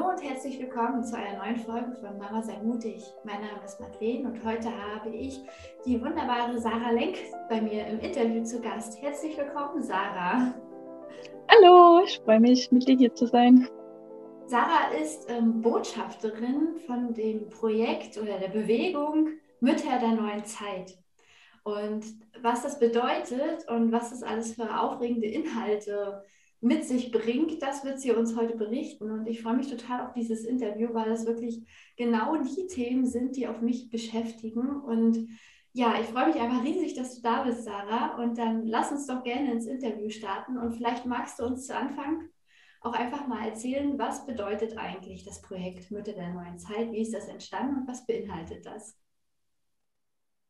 Hallo und herzlich willkommen zu einer neuen Folge von Mama sei mutig. Mein Name ist Madeleine und heute habe ich die wunderbare Sarah Lenk bei mir im Interview zu Gast. Herzlich willkommen, Sarah. Hallo, ich freue mich, mit dir hier zu sein. Sarah ist ähm, Botschafterin von dem Projekt oder der Bewegung Mütter der neuen Zeit. Und was das bedeutet und was das alles für aufregende Inhalte mit sich bringt, das wird sie uns heute berichten. Und ich freue mich total auf dieses Interview, weil das wirklich genau die Themen sind, die auf mich beschäftigen. Und ja, ich freue mich einfach riesig, dass du da bist, Sarah. Und dann lass uns doch gerne ins Interview starten. Und vielleicht magst du uns zu Anfang auch einfach mal erzählen, was bedeutet eigentlich das Projekt Mütter der neuen Zeit? Wie ist das entstanden und was beinhaltet das?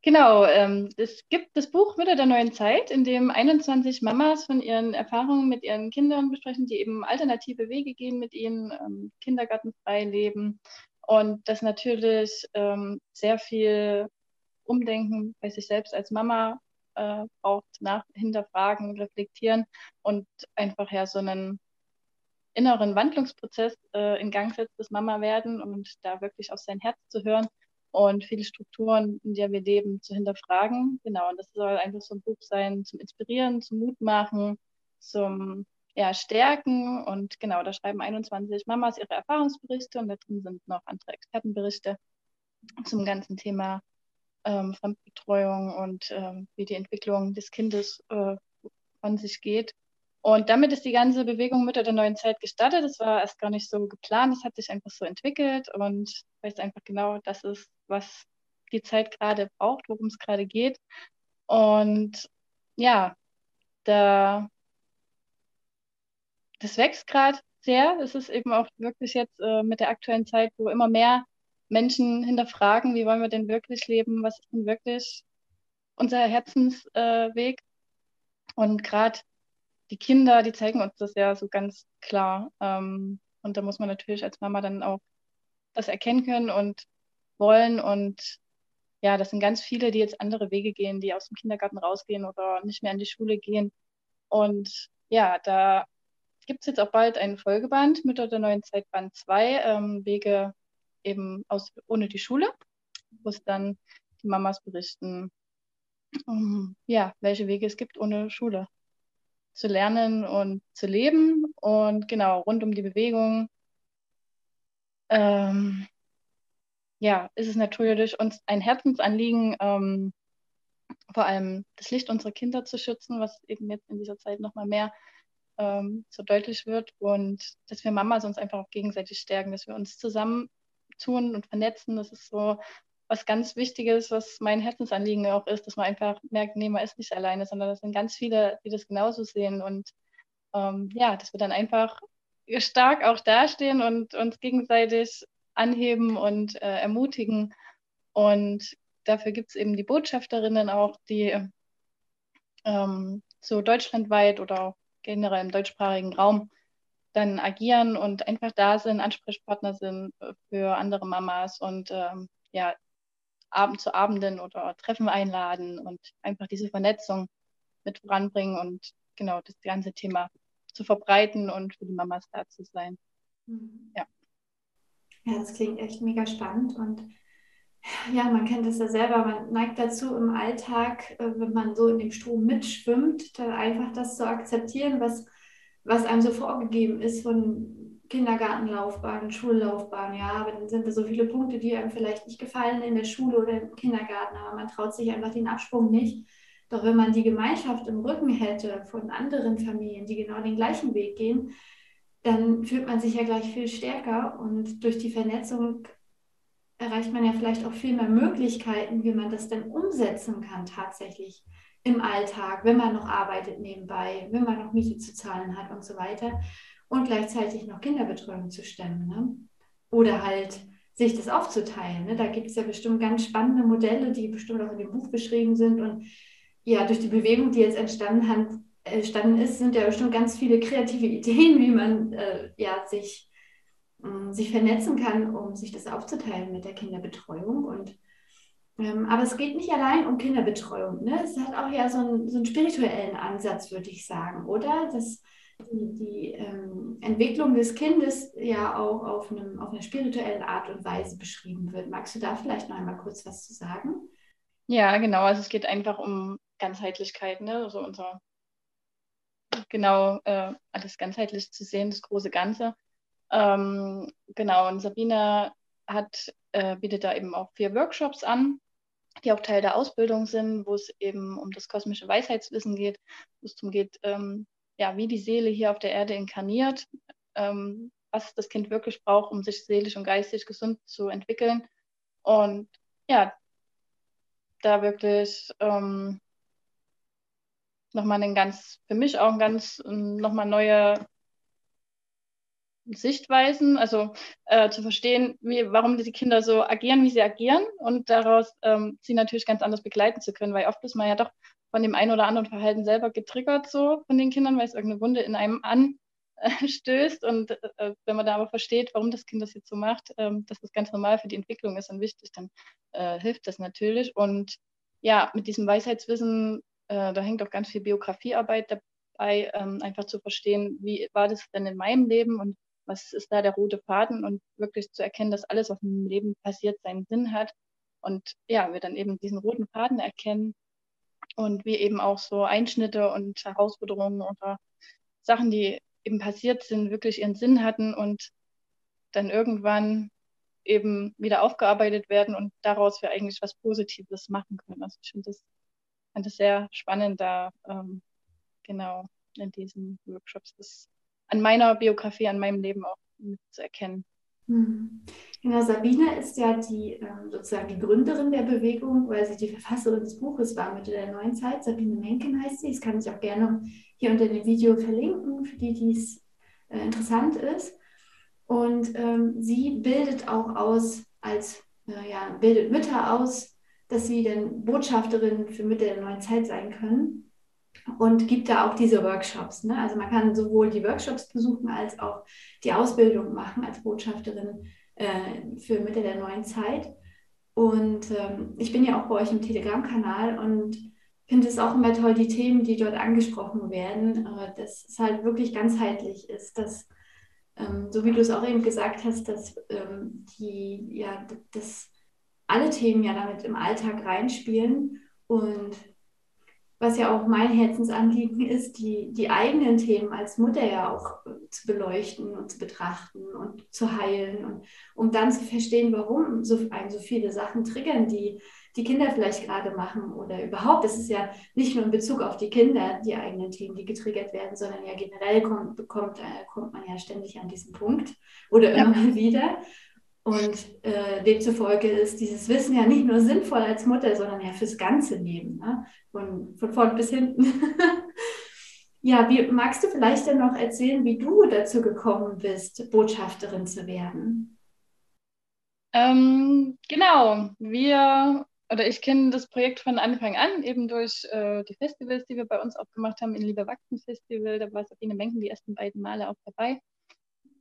Genau, ähm, es gibt das Buch Mütter der neuen Zeit, in dem 21 Mamas von ihren Erfahrungen mit ihren Kindern besprechen, die eben alternative Wege gehen mit ihnen, ähm, kindergartenfrei leben und das natürlich ähm, sehr viel Umdenken bei sich selbst als Mama äh, braucht, nach, hinterfragen, reflektieren und einfach ja so einen inneren Wandlungsprozess äh, in Gang setzt, das Mama werden und da wirklich auf sein Herz zu hören und viele Strukturen, in der wir leben, zu hinterfragen. Genau, und das soll einfach so ein Buch sein zum Inspirieren, zum Mut machen, zum ja, Stärken. Und genau, da schreiben 21 Mamas ihre Erfahrungsberichte und da drin sind noch andere Expertenberichte zum ganzen Thema ähm, Fremdbetreuung und ähm, wie die Entwicklung des Kindes äh, von sich geht. Und damit ist die ganze Bewegung Mütter der neuen Zeit gestartet. Das war erst gar nicht so geplant, es hat sich einfach so entwickelt und weiß einfach genau, das ist, was die Zeit gerade braucht, worum es gerade geht. Und ja, da, das wächst gerade sehr. Es ist eben auch wirklich jetzt äh, mit der aktuellen Zeit, wo immer mehr Menschen hinterfragen, wie wollen wir denn wirklich leben, was ist denn wirklich unser Herzensweg. Äh, und gerade die Kinder, die zeigen uns das ja so ganz klar. Ähm, und da muss man natürlich als Mama dann auch das erkennen können und wollen. Und ja, das sind ganz viele, die jetzt andere Wege gehen, die aus dem Kindergarten rausgehen oder nicht mehr in die Schule gehen. Und ja, da gibt es jetzt auch bald einen Folgeband, Mütter der neuen Zeit Band 2, ähm, Wege eben aus ohne die Schule, wo es dann die Mamas berichten, um, ja, welche Wege es gibt ohne Schule zu lernen und zu leben. Und genau, rund um die Bewegung, ähm, ja, ist es natürlich uns ein Herzensanliegen, ähm, vor allem das Licht unserer Kinder zu schützen, was eben jetzt in dieser Zeit nochmal mehr ähm, so deutlich wird. Und dass wir Mamas uns einfach auch gegenseitig stärken, dass wir uns zusammentun und vernetzen. Das ist so was ganz Wichtiges, was mein Herzensanliegen auch ist, dass man einfach merkt, nee, man ist nicht alleine, sondern das sind ganz viele, die das genauso sehen und ähm, ja, dass wir dann einfach stark auch dastehen und uns gegenseitig anheben und äh, ermutigen. Und dafür gibt es eben die Botschafterinnen auch, die ähm, so deutschlandweit oder generell im deutschsprachigen Raum dann agieren und einfach da sind, Ansprechpartner sind für andere Mamas und ähm, ja, Abend zu Abenden oder Treffen einladen und einfach diese Vernetzung mit voranbringen und genau das ganze Thema zu verbreiten und für die Mamas da zu sein. Mhm. Ja. Ja, das klingt echt mega spannend und ja, man kennt das ja selber, man neigt dazu im Alltag, äh, wenn man so in dem Strom mitschwimmt, dann einfach das zu akzeptieren, was, was einem so vorgegeben ist von Kindergartenlaufbahn, Schullaufbahn, ja, aber dann sind da so viele Punkte, die einem vielleicht nicht gefallen in der Schule oder im Kindergarten, aber man traut sich einfach den Absprung nicht. Doch wenn man die Gemeinschaft im Rücken hätte von anderen Familien, die genau den gleichen Weg gehen, dann fühlt man sich ja gleich viel stärker und durch die Vernetzung erreicht man ja vielleicht auch viel mehr Möglichkeiten, wie man das denn umsetzen kann tatsächlich im Alltag, wenn man noch arbeitet nebenbei, wenn man noch Miete zu zahlen hat und so weiter und gleichzeitig noch Kinderbetreuung zu stemmen. Ne? Oder halt sich das aufzuteilen. Ne? Da gibt es ja bestimmt ganz spannende Modelle, die bestimmt auch in dem Buch beschrieben sind. Und ja, durch die Bewegung, die jetzt entstanden, hat, entstanden ist, sind ja bestimmt ganz viele kreative Ideen, wie man äh, ja, sich, äh, sich vernetzen kann, um sich das aufzuteilen mit der Kinderbetreuung. Und ähm, aber es geht nicht allein um Kinderbetreuung. Ne? Es hat auch ja so einen, so einen spirituellen Ansatz, würde ich sagen, oder? Das die, die ähm, Entwicklung des Kindes ja auch auf, einem, auf einer spirituellen Art und Weise beschrieben wird. Magst du da vielleicht noch einmal kurz was zu sagen? Ja, genau. Also es geht einfach um Ganzheitlichkeit, ne? Also unser genau äh, alles ganzheitlich zu sehen, das große Ganze. Ähm, genau, und Sabine hat, äh, bietet da eben auch vier Workshops an, die auch Teil der Ausbildung sind, wo es eben um das kosmische Weisheitswissen geht, wo es darum geht, ähm, ja, wie die Seele hier auf der Erde inkarniert, ähm, was das Kind wirklich braucht, um sich seelisch und geistig gesund zu entwickeln. Und ja, da wirklich ähm, nochmal ein ganz, für mich auch ein ganz, nochmal neue Sichtweisen, also äh, zu verstehen, wie, warum die Kinder so agieren, wie sie agieren und daraus ähm, sie natürlich ganz anders begleiten zu können, weil oft ist man ja doch von dem einen oder anderen Verhalten selber getriggert so von den Kindern, weil es irgendeine Wunde in einem anstößt und äh, wenn man da aber versteht, warum das Kind das jetzt so macht, ähm, dass das ganz normal für die Entwicklung ist und wichtig, dann äh, hilft das natürlich und ja, mit diesem Weisheitswissen, äh, da hängt auch ganz viel Biografiearbeit dabei, ähm, einfach zu verstehen, wie war das denn in meinem Leben und was ist da der rote Faden und wirklich zu erkennen, dass alles, was im Leben passiert, seinen Sinn hat. Und ja, wir dann eben diesen roten Faden erkennen und wir eben auch so Einschnitte und Herausforderungen oder Sachen, die eben passiert sind, wirklich ihren Sinn hatten und dann irgendwann eben wieder aufgearbeitet werden und daraus wir eigentlich was Positives machen können. Also ich finde das, fand das sehr spannend, da ähm, genau in diesen Workshops das an meiner Biografie, an meinem Leben auch zu erkennen. Genau, Sabine ist ja die ähm, sozusagen die Gründerin der Bewegung, weil sie die Verfasserin des Buches war Mitte der neuen Zeit. Sabine Menken heißt sie. Das kann ich auch gerne hier unter dem Video verlinken, für die, die es äh, interessant ist. Und ähm, sie bildet auch aus als, äh, ja, bildet Mütter aus, dass sie dann Botschafterin für Mitte der neuen Zeit sein können und gibt da auch diese Workshops. Ne? Also man kann sowohl die Workshops besuchen als auch die Ausbildung machen als Botschafterin äh, für Mitte der neuen Zeit. Und ähm, ich bin ja auch bei euch im Telegram-Kanal und finde es auch immer toll, die Themen, die dort angesprochen werden, äh, dass es halt wirklich ganzheitlich ist, dass, ähm, so wie du es auch eben gesagt hast, dass ähm, die, ja, dass alle Themen ja damit im Alltag reinspielen und was ja auch mein Herzensanliegen ist, die, die eigenen Themen als Mutter ja auch äh, zu beleuchten und zu betrachten und zu heilen und um dann zu verstehen, warum so, einen so viele Sachen triggern, die die Kinder vielleicht gerade machen oder überhaupt. Das ist ja nicht nur in Bezug auf die Kinder, die eigenen Themen, die getriggert werden, sondern ja generell kommt, bekommt, äh, kommt man ja ständig an diesen Punkt oder immer ja. mal wieder. Und äh, demzufolge ist dieses Wissen ja nicht nur sinnvoll als Mutter, sondern ja fürs ganze Leben, ne? von, von vorn bis hinten. ja, wie magst du vielleicht dann noch erzählen, wie du dazu gekommen bist, Botschafterin zu werden? Ähm, genau, wir oder ich kenne das Projekt von Anfang an, eben durch äh, die Festivals, die wir bei uns auch gemacht haben, in Liebe Wachsen Festival, da war Sabine Menken die ersten beiden Male auch dabei.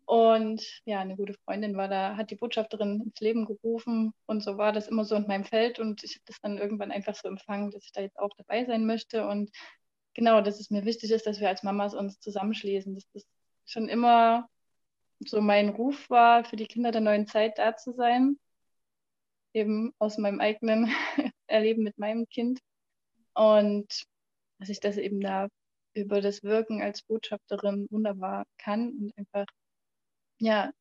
Und ja, eine gute Freundin war da, hat die Botschafterin ins Leben gerufen und so war das immer so in meinem Feld und ich habe das dann irgendwann einfach so empfangen, dass ich da jetzt auch dabei sein möchte. Und genau, dass es mir wichtig ist, dass wir als Mamas uns zusammenschließen, dass das schon immer so mein Ruf war, für die Kinder der neuen Zeit da zu sein, eben aus meinem eigenen Erleben mit meinem Kind. Und dass ich das eben da über das Wirken als Botschafterin wunderbar kann und einfach ja,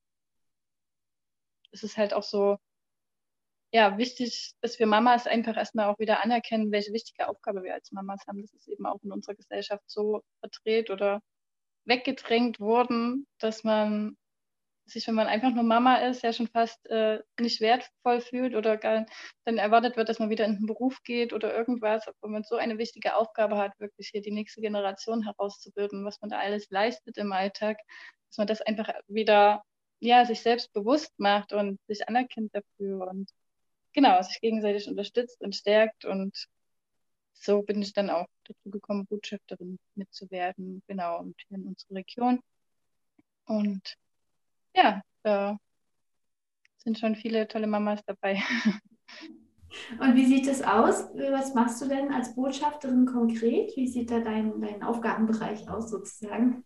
es ist halt auch so, ja, wichtig, dass wir Mamas einfach erstmal auch wieder anerkennen, welche wichtige Aufgabe wir als Mamas haben. Das ist eben auch in unserer Gesellschaft so verdreht oder weggedrängt worden, dass man sich, wenn man einfach nur Mama ist, ja schon fast äh, nicht wertvoll fühlt oder gar, dann erwartet wird, dass man wieder in den Beruf geht oder irgendwas, obwohl man so eine wichtige Aufgabe hat, wirklich hier die nächste Generation herauszubilden, was man da alles leistet im Alltag, dass man das einfach wieder ja, sich selbst bewusst macht und sich anerkennt dafür und genau, sich gegenseitig unterstützt und stärkt und so bin ich dann auch dazu gekommen, Botschafterin mitzuwerden, genau, und hier in unserer Region. Und ja, da sind schon viele tolle Mamas dabei. Und wie sieht es aus? Was machst du denn als Botschafterin konkret? Wie sieht da dein, dein Aufgabenbereich aus sozusagen?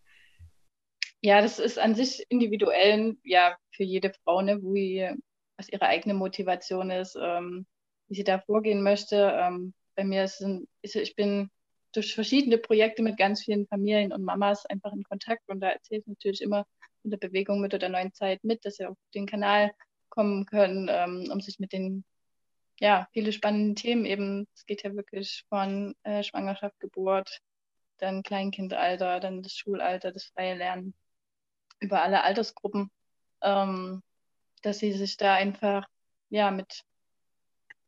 Ja, das ist an sich individuell, ja, für jede Frau, ne, wie, was ihre eigene Motivation ist, ähm, wie sie da vorgehen möchte. Ähm, bei mir ist, ein, ist, ich bin durch verschiedene Projekte mit ganz vielen Familien und Mamas einfach in Kontakt und da erzähle ich natürlich immer in der Bewegung mit der neuen Zeit mit, dass sie auf den Kanal kommen können, ähm, um sich mit den ja, viele spannende Themen eben. Es geht ja wirklich von äh, Schwangerschaft, Geburt, dann Kleinkindalter, dann das Schulalter, das freie Lernen über alle Altersgruppen, ähm, dass sie sich da einfach ja mit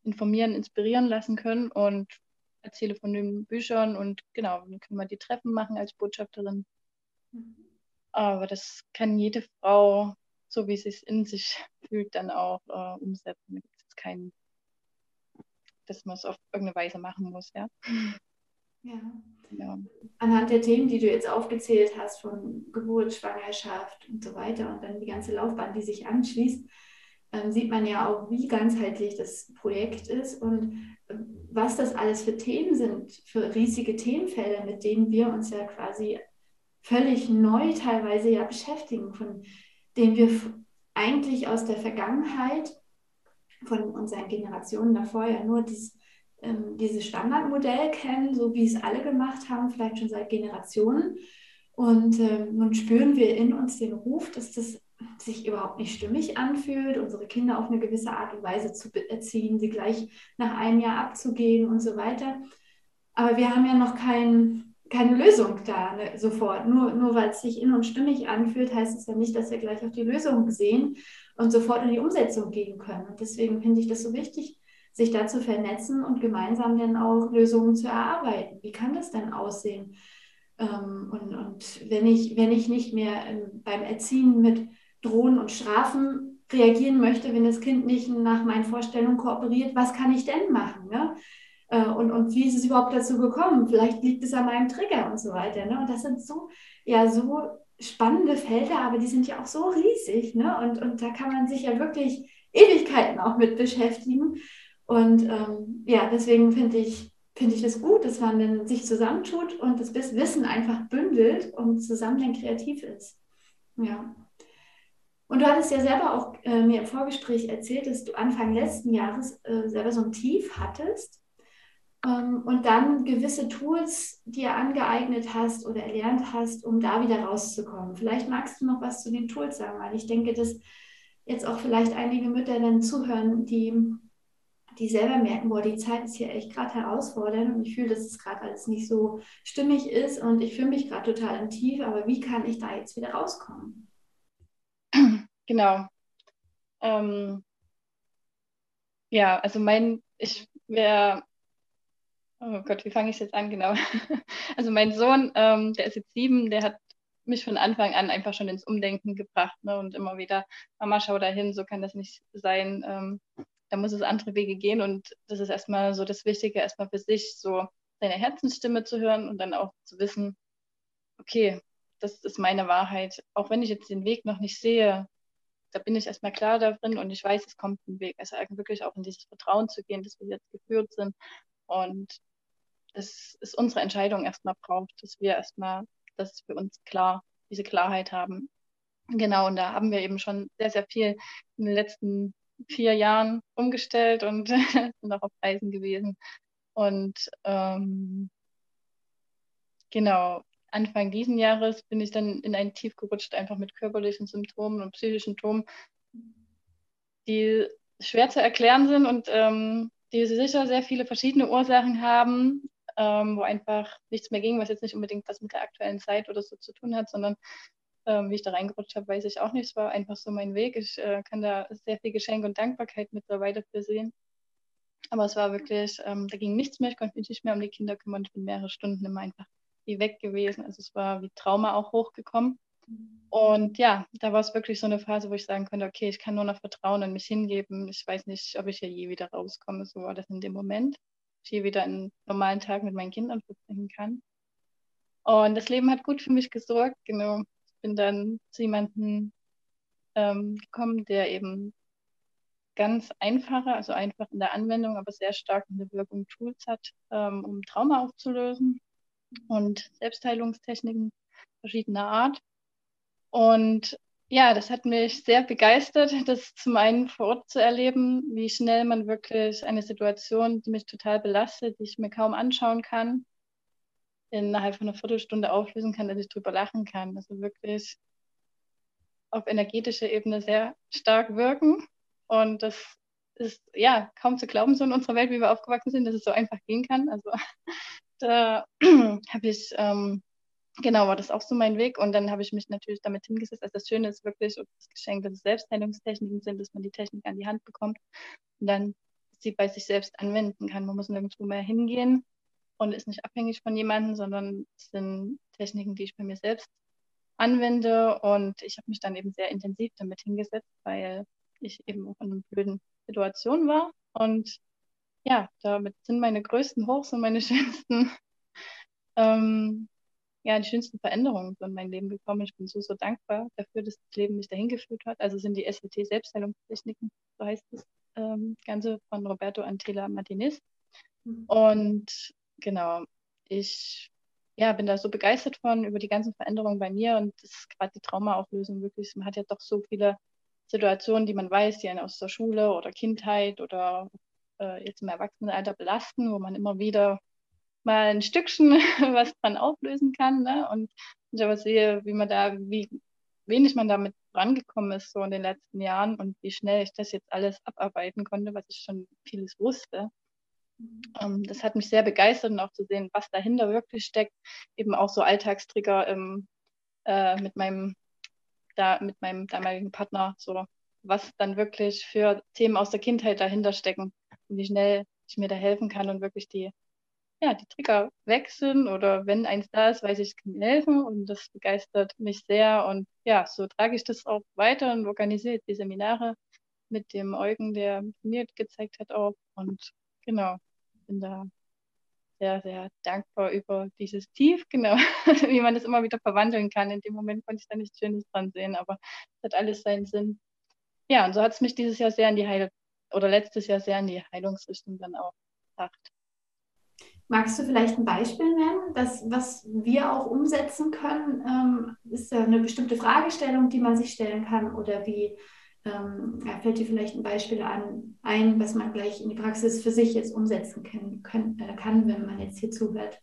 informieren, inspirieren lassen können und erzähle von den Büchern und genau, dann können wir die Treffen machen als Botschafterin. Mhm. Aber das kann jede Frau, so wie sie es in sich fühlt, dann auch äh, umsetzen. Da gibt es keinen, dass man es auf irgendeine Weise machen muss, ja. Ja. ja. Anhand der Themen, die du jetzt aufgezählt hast, von Geburt, Schwangerschaft und so weiter und dann die ganze Laufbahn, die sich anschließt, ähm, sieht man ja auch, wie ganzheitlich das Projekt ist und ähm, was das alles für Themen sind, für riesige Themenfelder, mit denen wir uns ja quasi völlig neu teilweise ja beschäftigen, von denen wir eigentlich aus der Vergangenheit, von unseren Generationen davor ja nur dieses, ähm, dieses Standardmodell kennen, so wie es alle gemacht haben, vielleicht schon seit Generationen. Und ähm, nun spüren wir in uns den Ruf, dass das sich überhaupt nicht stimmig anfühlt, unsere Kinder auf eine gewisse Art und Weise zu erziehen, sie gleich nach einem Jahr abzugeben und so weiter. Aber wir haben ja noch kein, keine Lösung da ne, sofort. Nur, nur weil es sich in uns stimmig anfühlt, heißt es ja nicht, dass wir gleich auf die Lösung sehen und sofort in die Umsetzung gehen können. Und deswegen finde ich das so wichtig, sich da zu vernetzen und gemeinsam dann auch Lösungen zu erarbeiten. Wie kann das denn aussehen? Ähm, und, und wenn, ich, wenn ich nicht mehr beim Erziehen mit Drohen und Strafen reagieren möchte, wenn das Kind nicht nach meinen Vorstellungen kooperiert, was kann ich denn machen? Ne? Äh, und, und wie ist es überhaupt dazu gekommen? Vielleicht liegt es an meinem Trigger und so weiter. Ne? Und das sind so, ja, so spannende Felder, aber die sind ja auch so riesig. Ne? Und, und da kann man sich ja wirklich Ewigkeiten auch mit beschäftigen. Und ähm, ja, deswegen finde ich, finde ich das gut, dass man dann sich zusammentut und das Wissen einfach bündelt und zusammen dann kreativ ist. Ja. Und du hattest ja selber auch äh, mir im Vorgespräch erzählt, dass du Anfang letzten Jahres äh, selber so ein Tief hattest und dann gewisse Tools dir angeeignet hast oder erlernt hast, um da wieder rauszukommen. Vielleicht magst du noch was zu den Tools sagen, weil ich denke, dass jetzt auch vielleicht einige Mütter dann zuhören, die, die selber merken, boah, die Zeit ist hier echt gerade herausfordernd und ich fühle, dass es gerade alles nicht so stimmig ist und ich fühle mich gerade total im Tief, aber wie kann ich da jetzt wieder rauskommen? Genau. Ähm, ja, also mein, ich wäre, oh Gott, wie fange ich jetzt an? Genau. Also mein Sohn, ähm, der ist jetzt sieben, der hat mich von Anfang an einfach schon ins Umdenken gebracht ne? und immer wieder, Mama, schau da hin, so kann das nicht sein. Ähm, da muss es andere Wege gehen und das ist erstmal so das Wichtige, erstmal für sich so seine Herzensstimme zu hören und dann auch zu wissen, okay, das ist meine Wahrheit. Auch wenn ich jetzt den Weg noch nicht sehe, da bin ich erstmal klar darin und ich weiß, es kommt ein Weg. Also wirklich auch in dieses Vertrauen zu gehen, dass wir jetzt geführt sind. Und das ist unsere Entscheidung erstmal braucht, dass wir erstmal das für uns klar, diese Klarheit haben. Genau, und da haben wir eben schon sehr, sehr viel in den letzten vier Jahren umgestellt und sind auch auf Reisen gewesen. Und ähm, genau, Anfang diesen Jahres bin ich dann in ein Tief gerutscht, einfach mit körperlichen Symptomen und psychischen Symptomen, die schwer zu erklären sind und ähm, die sicher sehr viele verschiedene Ursachen haben, ähm, wo einfach nichts mehr ging, was jetzt nicht unbedingt was mit der aktuellen Zeit oder so zu tun hat, sondern ähm, wie ich da reingerutscht habe, weiß ich auch nicht. Es war einfach so mein Weg. Ich äh, kann da sehr viel Geschenk und Dankbarkeit mittlerweile für sehen. Aber es war wirklich, ähm, da ging nichts mehr, ich konnte mich nicht mehr um die Kinder kümmern. Ich bin mehrere Stunden immer einfach wie weg gewesen. Also es war wie Trauma auch hochgekommen. Und ja, da war es wirklich so eine Phase, wo ich sagen konnte, okay, ich kann nur noch Vertrauen in mich hingeben. Ich weiß nicht, ob ich hier je wieder rauskomme. So war das in dem Moment. Je wieder einen normalen Tag mit meinen Kindern verbringen kann. Und das Leben hat gut für mich gesorgt. Genau. Ich bin dann zu jemandem ähm, gekommen, der eben ganz einfache, also einfach in der Anwendung, aber sehr stark in der Wirkung Tools hat, ähm, um Trauma aufzulösen und Selbstheilungstechniken verschiedener Art. Und ja, das hat mich sehr begeistert, das zum einen vor Ort zu erleben, wie schnell man wirklich eine Situation, die mich total belastet, die ich mir kaum anschauen kann, innerhalb von einer Viertelstunde auflösen kann, dass ich drüber lachen kann. Also wirklich auf energetischer Ebene sehr stark wirken. Und das ist ja kaum zu glauben, so in unserer Welt, wie wir aufgewachsen sind, dass es so einfach gehen kann. Also da habe ich, ähm, genau, war das auch so mein Weg. Und dann habe ich mich natürlich damit hingesetzt. Also das Schöne ist wirklich, und das Geschenk, dass es Selbstheilungstechniken sind, dass man die Technik an die Hand bekommt und dann sie bei sich selbst anwenden kann. Man muss nirgendwo mehr hingehen und ist nicht abhängig von jemandem, sondern es sind Techniken, die ich bei mir selbst anwende. Und ich habe mich dann eben sehr intensiv damit hingesetzt, weil ich eben auch in einer blöden Situation war. Und ja, damit sind meine größten Hochs und meine schönsten, ähm, ja, die schönsten Veränderungen in mein Leben gekommen. Ich bin so, so dankbar dafür, dass das Leben mich dahin geführt hat. Also sind die SLT Selbstheilungstechniken, so heißt das ähm, Ganze von Roberto Antela Martinez. Mhm. Und genau, ich ja, bin da so begeistert von über die ganzen Veränderungen bei mir und das ist gerade die Traumaauflösung wirklich. Man hat ja doch so viele Situationen, die man weiß, die einen aus der Schule oder Kindheit oder äh, jetzt im Erwachsenenalter belasten, wo man immer wieder mal ein Stückchen was dran auflösen kann. Ne? Und ich aber sehe, wie man da, wie wenig man damit rangekommen ist so in den letzten Jahren und wie schnell ich das jetzt alles abarbeiten konnte, was ich schon vieles wusste. Ähm, das hat mich sehr begeistert und auch zu sehen, was dahinter wirklich steckt. Eben auch so Alltagstrigger im, äh, mit meinem da mit meinem damaligen Partner, so was dann wirklich für Themen aus der Kindheit dahinter stecken und wie schnell ich mir da helfen kann und wirklich die, ja, die Trigger weg sind oder wenn eins da ist, weiß ich, es kann mir helfen und das begeistert mich sehr und ja, so trage ich das auch weiter und organisiere die Seminare mit dem Eugen, der mir gezeigt hat auch und genau, bin da sehr, sehr dankbar über dieses Tief, genau, wie man das immer wieder verwandeln kann. In dem Moment konnte ich da nichts Schönes dran sehen, aber es hat alles seinen Sinn. Ja, und so hat es mich dieses Jahr sehr in die Heil oder letztes Jahr sehr in die Heilungsrichtung dann auch gebracht. Magst du vielleicht ein Beispiel nennen, das, was wir auch umsetzen können? Ähm, ist da eine bestimmte Fragestellung, die man sich stellen kann oder wie ähm, fällt dir vielleicht ein Beispiel an, ein, was man gleich in die Praxis für sich jetzt umsetzen kann, können, äh, kann wenn man jetzt hier zuhört?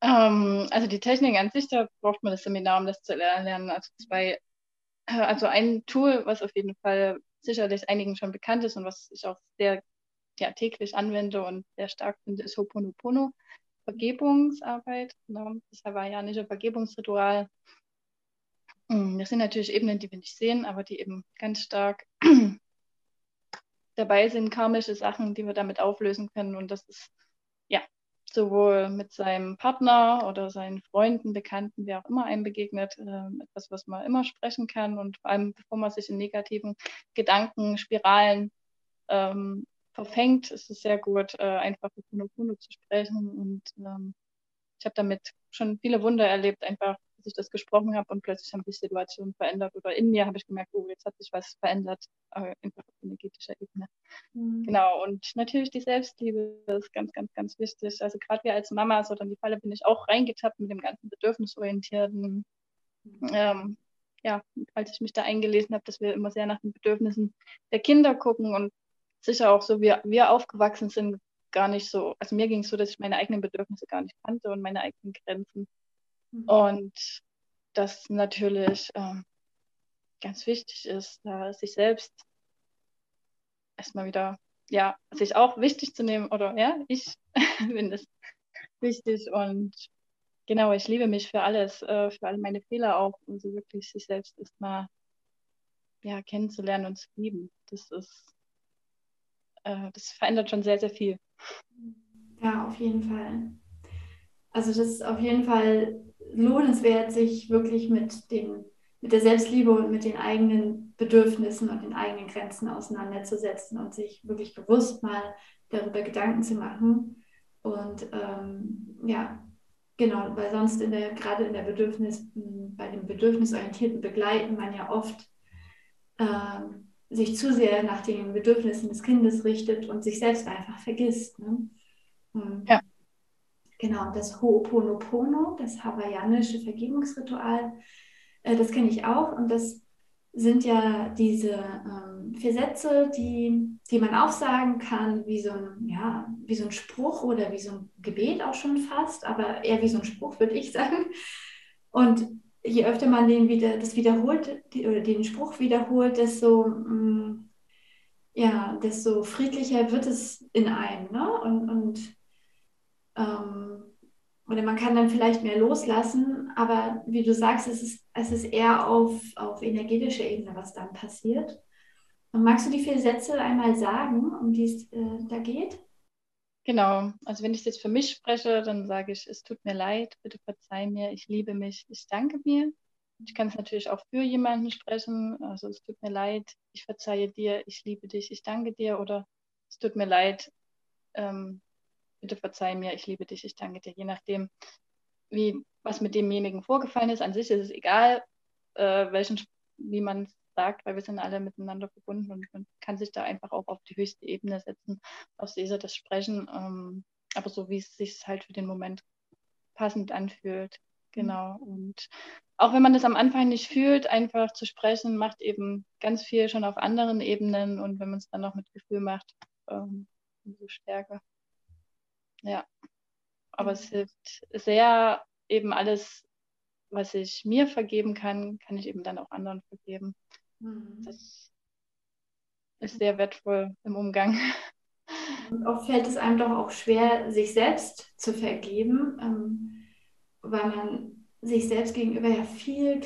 Ähm, also die Technik an sich, da braucht man das Seminar, um das zu lernen. Also zwei, äh, also ein Tool, was auf jeden Fall sicherlich einigen schon bekannt ist und was ich auch sehr ja, täglich anwende und sehr stark finde, ist Ho'oponopono, Vergebungsarbeit, ne? das hawaiianische Vergebungsritual. Hm, das sind natürlich Ebenen, die wir nicht sehen, aber die eben ganz stark dabei sind, karmische Sachen, die wir damit auflösen können. Und das ist ja sowohl mit seinem Partner oder seinen Freunden, Bekannten, wer auch immer einem begegnet, äh, etwas, was man immer sprechen kann. Und vor allem, bevor man sich in negativen Gedanken, Spiralen ähm, verfängt, ist es sehr gut, äh, einfach mit Kuno zu sprechen. Und ähm, ich habe damit schon viele Wunder erlebt, einfach dass ich das gesprochen habe und plötzlich haben sich Situationen verändert oder in mir habe ich gemerkt, oh, jetzt hat sich was verändert, äh, einfach auf energetischer Ebene. Mhm. Genau, und natürlich die Selbstliebe ist ganz, ganz, ganz wichtig. Also gerade wir als Mamas oder in die Falle bin ich auch reingetappt mit dem ganzen bedürfnisorientierten. Mhm. Ähm, ja, als ich mich da eingelesen habe, dass wir immer sehr nach den Bedürfnissen der Kinder gucken und sicher auch so, wie wir aufgewachsen sind, gar nicht so, also mir ging es so, dass ich meine eigenen Bedürfnisse gar nicht kannte und meine eigenen Grenzen. Mhm. Und das natürlich ähm, ganz wichtig ist, da sich selbst erstmal wieder, ja, sich auch wichtig zu nehmen oder ja, ich finde es wichtig und genau, ich liebe mich für alles, äh, für alle meine Fehler auch und so wirklich sich selbst erstmal ja, kennenzulernen und zu lieben. Das ist, äh, das verändert schon sehr, sehr viel. Ja, auf jeden Fall. Also das ist auf jeden Fall lohnenswert, sich wirklich mit, den, mit der Selbstliebe und mit den eigenen Bedürfnissen und den eigenen Grenzen auseinanderzusetzen und sich wirklich bewusst mal darüber Gedanken zu machen. Und ähm, ja, genau, weil sonst in der, gerade in der Bedürfnis, bei dem bedürfnisorientierten Begleiten man ja oft äh, sich zu sehr nach den Bedürfnissen des Kindes richtet und sich selbst einfach vergisst. Ne? ja. Genau, das Ho'oponopono, das hawaiianische Vergebungsritual, Äh, das kenne ich auch und das sind ja diese ähm, vier Sätze, die, die man aufsagen kann, wie so, ein, ja, wie so ein Spruch oder wie so ein Gebet auch schon fast, aber eher wie so ein Spruch, würde ich sagen. Und je öfter man den wieder, das wiederholt, oder den Spruch wiederholt, desto, mh, mm, ja, desto friedlicher wird es in einem. Ne? Und, und ähm, oder man kann dann vielleicht mehr loslassen, aber wie du sagst, es ist, es ist eher auf, auf energetischer Ebene, was dann passiert. Und magst du die vier Sätze einmal sagen, um die es äh, da geht? Genau, also wenn ich jetzt für mich spreche, dann sage ich, es tut mir leid, bitte verzeih mir, ich liebe mich, ich danke mir. Ich kann es natürlich auch für jemanden sprechen, also es tut mir leid, ich verzeihe dir, ich liebe dich, ich danke dir oder es tut mir leid, ähm, bitte verzeih mir, ich liebe dich, ich danke dir, je nachdem, wie, was mit demjenigen vorgefallen ist. An sich ist es egal, äh, welchen, wie man es sagt, weil wir sind alle miteinander verbunden und man kann sich da einfach auch auf die höchste Ebene setzen, aus dieser das Sprechen, ähm, aber so wie es sich halt für den Moment passend anfühlt. Genau. Und auch wenn man das am Anfang nicht fühlt, einfach zu sprechen, macht eben ganz viel schon auf anderen Ebenen und wenn man es dann noch mit Gefühl macht, ähm, umso stärker. Ja. Aber es hilft sehr, eben alles, was ich mir vergeben kann, kann ich eben dann auch anderen vergeben. Mhm. Das ist sehr wertvoll im Umgang. Und oft fällt es einem doch auch schwer, sich selbst zu vergeben, ähm, weil man sich selbst gegenüber ja viel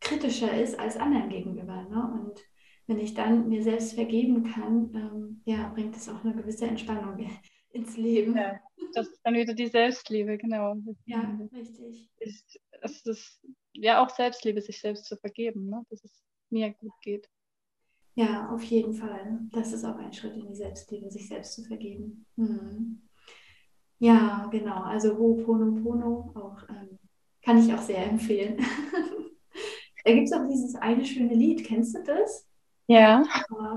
kritischer ist als anderen gegenüber. Ne? Und wenn ich dann mir selbst vergeben kann, ähm, ja, bringt es auch eine gewisse Entspannung ins Leben. Ja, das ist dann wieder die Selbstliebe, genau. Ja, richtig. Ist, es ist ja auch Selbstliebe, sich selbst zu vergeben, ne? dass es mir gut geht. Ja, auf jeden Fall. Das ist auch ein Schritt in die Selbstliebe, sich selbst zu vergeben. Mhm. Ja, genau. Also Ho'oponopono auch ähm, kann ich auch sehr empfehlen. da gibt es auch dieses eine schöne Lied. Kennst du das? Ja.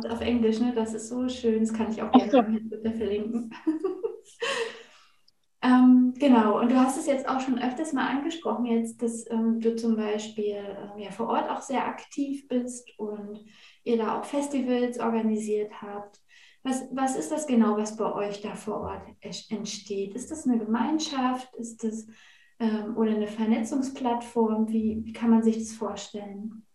Auf Englisch, ne? Das ist so schön. Das kann ich auch gerne so. verlinken. ähm, genau, und du hast es jetzt auch schon öfters mal angesprochen, jetzt, dass ähm, du zum Beispiel ähm, ja, vor Ort auch sehr aktiv bist und ihr da auch Festivals organisiert habt. Was, was ist das genau, was bei euch da vor Ort entsteht? Ist das eine Gemeinschaft? Ist das ähm, oder eine Vernetzungsplattform? Wie, wie kann man sich das vorstellen?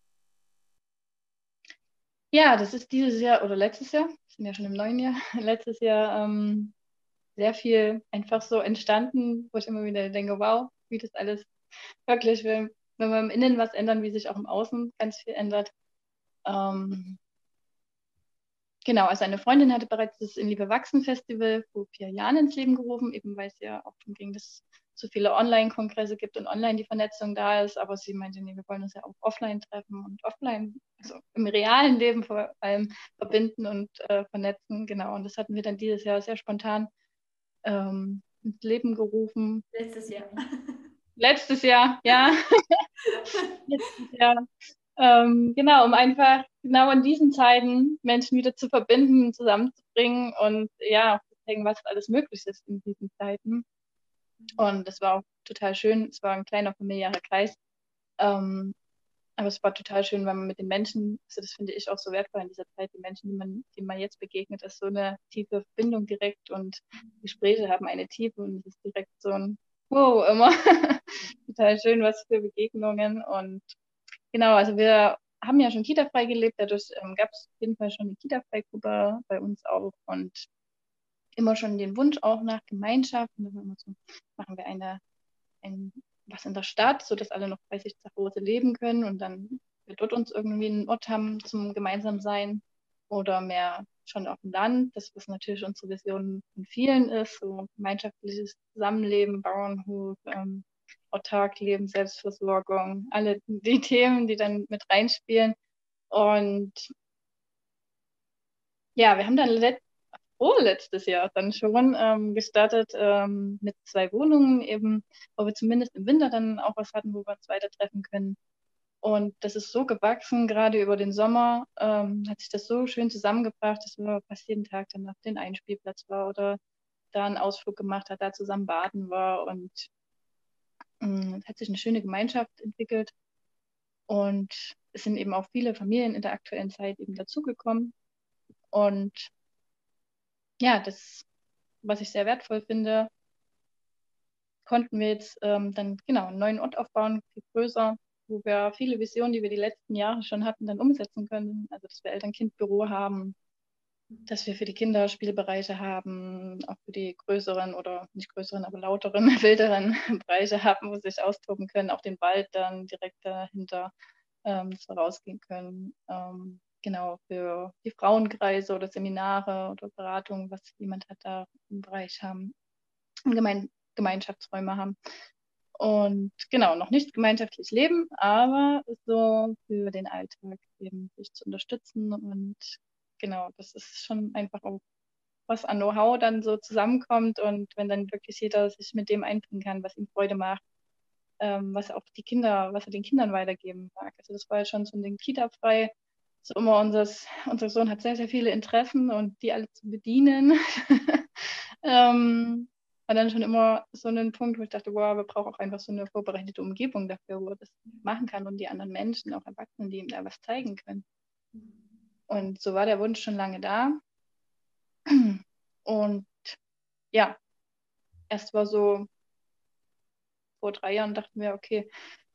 Ja, das ist dieses Jahr oder letztes Jahr, sind ja schon im neuen Jahr, letztes Jahr ähm, sehr viel einfach so entstanden, wo ich immer wieder denke, wow, wie das alles wirklich, wenn, wenn wir im Innen was ändern, wie sich auch im Außen ganz viel ändert. Ähm, genau, also eine Freundin hatte bereits das In Liebe Wachsen Festival vor vier Jahren ins Leben gerufen, eben weil es ja auch darum ging, dass so viele Online-Kongresse gibt und online die Vernetzung da ist. Aber sie meinte, nee, wir wollen uns ja auch offline treffen und offline, also im realen Leben vor allem verbinden und äh, vernetzen. Genau. Und das hatten wir dann dieses Jahr sehr spontan ähm, ins Leben gerufen. Letztes Jahr. Letztes Jahr, ja. Letztes Jahr. Ähm, genau, um einfach genau in diesen Zeiten Menschen wieder zu verbinden, zusammenzubringen und ja, zu zeigen, was alles möglich ist in diesen Zeiten. Und das war auch total schön. Es war ein kleiner familiärer Kreis. Ähm, aber es war total schön, weil man mit den Menschen, also das finde ich auch so wertvoll in dieser Zeit, die Menschen, die man, die man jetzt begegnet, ist so eine tiefe Verbindung direkt und Gespräche haben eine Tiefe und es ist direkt so ein Wow immer. total schön, was für Begegnungen. Und genau, also wir haben ja schon Kita-frei gelebt, dadurch ähm, gab es auf jeden Fall schon eine Kita-Freigruppe bei uns auch. Und immer schon den Wunsch auch nach Gemeinschaft. Und dann so, machen wir eine, ein, was in der Stadt, sodass alle noch bei sich zu Hause leben können und dann wir dort uns irgendwie einen Ort haben zum gemeinsam sein oder mehr schon auf dem Land. Das, was natürlich unsere Vision von vielen ist, so gemeinschaftliches Zusammenleben, Bauernhof, ähm, autark leben, Selbstversorgung, alle die Themen, die dann mit reinspielen. Und ja, wir haben dann vorletztes Jahr dann schon ähm, gestartet ähm, mit zwei Wohnungen eben, wo wir zumindest im Winter dann auch was hatten, wo wir uns weiter treffen können. Und das ist so gewachsen, gerade über den Sommer ähm, hat sich das so schön zusammengebracht, dass wir fast jeden Tag dann auf den Einspielplatz war oder da einen Ausflug gemacht hat, da zusammen baden war und es hat sich eine schöne Gemeinschaft entwickelt. Und es sind eben auch viele Familien in der aktuellen Zeit eben dazugekommen. Und ja, das, was ich sehr wertvoll finde, konnten wir jetzt ähm, dann genau einen neuen Ort aufbauen, viel größer, wo wir viele Visionen, die wir die letzten Jahre schon hatten, dann umsetzen können. Also dass wir Eltern-Kind-Büro haben, dass wir für die Kinder Spielbereiche haben, auch für die größeren oder nicht größeren, aber lauteren, wilderen Bereiche haben, wo sie sich austoben können, auch den Wald dann direkt dahinter, ähm, wir rausgehen können. Ähm, genau, für die Frauenkreise oder Seminare oder Beratungen, was jemand hat da im Bereich haben, Gemein Gemeinschaftsräume haben. Und genau, noch nicht gemeinschaftlich leben, aber so für den Alltag eben sich zu unterstützen und genau, das ist schon einfach auch was an Know-how dann so zusammenkommt und wenn dann wirklich jeder sich mit dem einbringen kann, was ihm Freude macht, ähm, was auch die Kinder, was er den Kindern weitergeben mag. Also das war ja schon so ein Ding Kita-frei. So immer unseres, unser Sohn hat sehr, sehr viele Interessen und die alle zu bedienen. ähm, war dann schon immer so ein Punkt, wo ich dachte, wow, wir brauchen auch einfach so eine vorbereitete Umgebung dafür, wo er das machen kann und die anderen Menschen, auch Erwachsenen, die ihm da was zeigen können. Und so war der Wunsch schon lange da. Und ja, erst war so vor drei Jahren dachten wir, okay,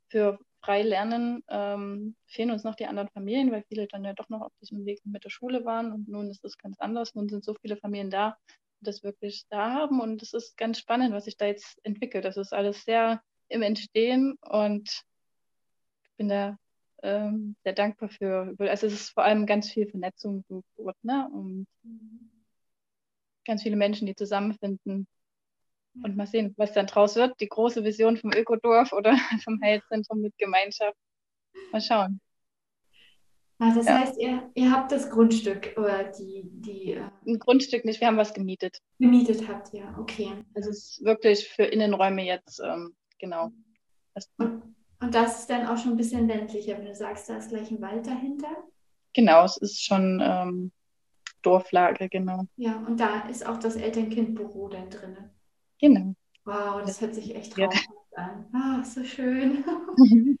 für frei lernen ähm, fehlen uns noch die anderen Familien, weil viele dann ja doch noch auf diesem Weg mit der Schule waren und nun ist es ganz anders. Nun sind so viele Familien da, die das wirklich da haben und es ist ganz spannend, was sich da jetzt entwickelt. Das ist alles sehr im Entstehen und ich bin da ähm, sehr dankbar für. Also es ist vor allem ganz viel Vernetzung gut, ne? Und ganz viele Menschen, die zusammenfinden. Und mal sehen, was dann draus wird. Die große Vision vom Ökodorf oder vom Heilzentrum mit Gemeinschaft. Mal schauen. Ah, das ja. heißt, ihr, ihr habt das Grundstück oder die. die äh Ein Grundstück nicht, wir haben was gemietet. Gemietet habt ihr, okay. Also es ist wirklich für Innenräume jetzt, ähm, genau. Und, und das ist dann auch schon ein bisschen ländlicher, wenn du sagst, da ist gleich ein Wald dahinter. Genau, es ist schon ähm, Dorflage, genau. Ja, und da ist auch das Eltern-Kind-Büro dann drin. Genau. Wow, das hört sich echt traumhaft ja. an. Ah, so schön. und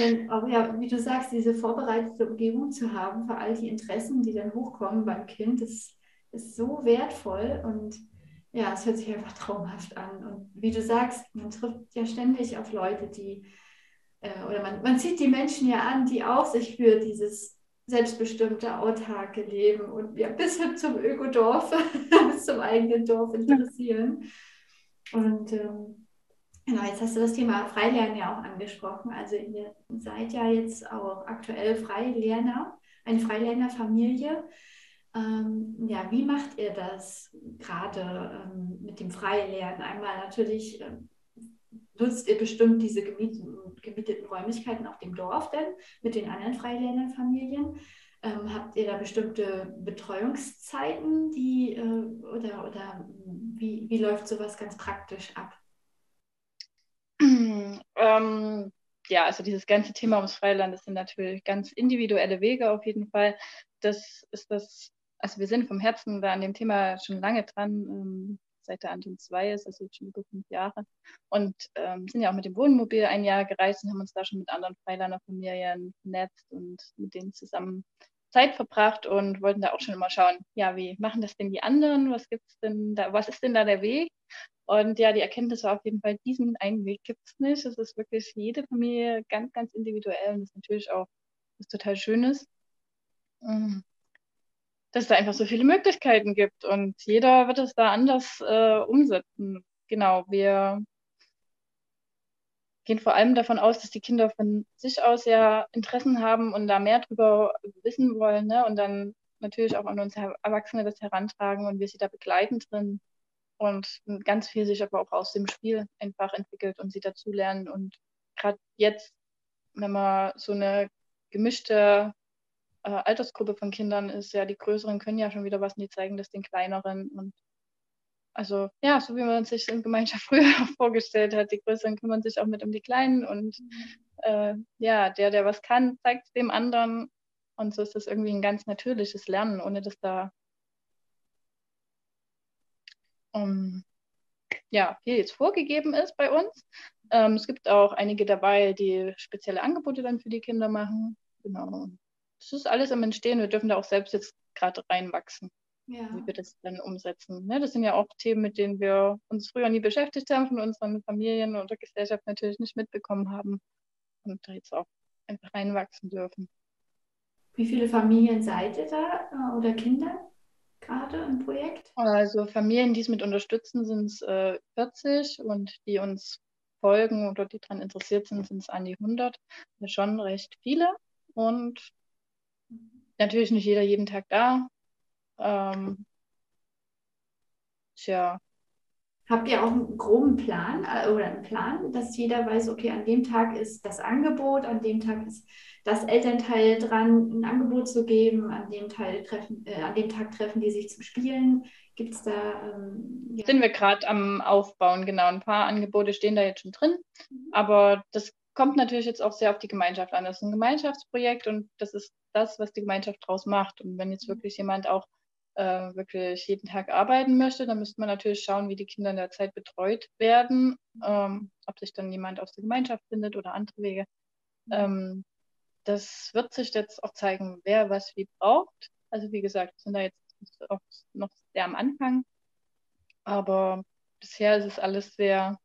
dann auch, ja, wie du sagst, diese vorbereitete Umgebung zu haben für all die Interessen, die dann hochkommen beim Kind, das ist so wertvoll und ja, es hört sich einfach traumhaft an. Und wie du sagst, man trifft ja ständig auf Leute, die äh, oder man, man zieht die Menschen ja an, die auch sich für dieses selbstbestimmte, autarke Leben und ja, bis hin zum Ökodorf, bis zum eigenen Dorf interessieren. Und ähm, genau, jetzt hast du das Thema Freilernen ja auch angesprochen. Also ihr seid ja jetzt auch aktuell Freilerner, eine Freilernerfamilie. Ähm, ja, wie macht ihr das gerade ähm, mit dem Freilernen? Einmal natürlich ähm, nutzt ihr bestimmt diese gemieteten, gemieteten Räumlichkeiten auf dem Dorf denn mit den anderen Freilernerfamilien? Ähm, habt ihr da bestimmte Betreuungszeiten, die äh, oder, oder wie, wie läuft sowas ganz praktisch ab? Ähm, ja, also dieses ganze Thema ums Freiland, das sind natürlich ganz individuelle Wege auf jeden Fall. Das ist das, also wir sind vom Herzen da an dem Thema schon lange dran. Ähm, seit der Anton 2 ist, also schon über fünf Jahre. Und ähm, sind ja auch mit dem Wohnmobil ein Jahr gereist und haben uns da schon mit anderen Freilander-Familien vernetzt und mit denen zusammen Zeit verbracht und wollten da auch schon immer schauen, ja, wie machen das denn die anderen? Was gibt's denn da, was ist denn da der Weg? Und ja, die Erkenntnis war auf jeden Fall, diesen einen Weg gibt es nicht. Es ist wirklich jede Familie ganz, ganz individuell und das ist natürlich auch was total Schönes. Mhm dass es da einfach so viele Möglichkeiten gibt und jeder wird es da anders äh, umsetzen. Genau, wir gehen vor allem davon aus, dass die Kinder von sich aus ja Interessen haben und da mehr drüber wissen wollen ne? und dann natürlich auch an uns Erwachsene das herantragen und wir sie da begleiten drin und ganz viel sich aber auch aus dem Spiel einfach entwickelt und sie dazulernen und gerade jetzt, wenn man so eine gemischte äh, Altersgruppe von Kindern ist, ja, die Größeren können ja schon wieder was die zeigen das den Kleineren. Und also ja, so wie man sich in Gemeinschaft früher vorgestellt hat, die Größeren kümmern sich auch mit um die Kleinen und äh, ja, der, der was kann, zeigt es dem anderen. Und so ist das irgendwie ein ganz natürliches Lernen, ohne dass da um, ja, viel jetzt vorgegeben ist bei uns. Ähm, es gibt auch einige dabei, die spezielle Angebote dann für die Kinder machen. Genau. Das ist alles im Entstehen. Wir dürfen da auch selbst jetzt gerade reinwachsen, ja. wie wir das dann umsetzen. Ne? Das sind ja auch Themen, mit denen wir uns früher nie beschäftigt haben, von unseren Familien oder Gesellschaft natürlich nicht mitbekommen haben und da jetzt auch einfach reinwachsen dürfen. Wie viele Familien seid ihr da äh, oder Kinder gerade im Projekt? Also Familien, die es mit unterstützen, sind es äh, 40 und die uns folgen oder die daran interessiert sind, sind es an die 100. Das schon recht viele und natürlich nicht jeder jeden Tag da. Ähm, tja. Habt ihr auch einen groben Plan äh, oder einen Plan, dass jeder weiß, okay, an dem Tag ist das Angebot, an dem Tag ist das Elternteil dran, ein Angebot zu geben, an dem, Teil treffen, äh, an dem Tag treffen die sich zum Spielen? Gibt es da. Ähm, ja. Sind wir gerade am Aufbauen, genau. Ein paar Angebote stehen da jetzt schon drin, mhm. aber das kommt natürlich jetzt auch sehr auf die Gemeinschaft an. Das ist ein Gemeinschaftsprojekt und das ist das, was die Gemeinschaft daraus macht. Und wenn jetzt mhm. wirklich jemand auch äh, wirklich jeden Tag arbeiten möchte, dann müsste man natürlich schauen, wie die Kinder in der Zeit betreut werden, ähm, ob sich dann jemand aus der Gemeinschaft findet oder andere Wege. Mhm. Ähm, das wird sich jetzt auch zeigen, wer was wie braucht. Also wie gesagt, wir sind da jetzt auch noch sehr am Anfang. Aber bisher ist es alles sehr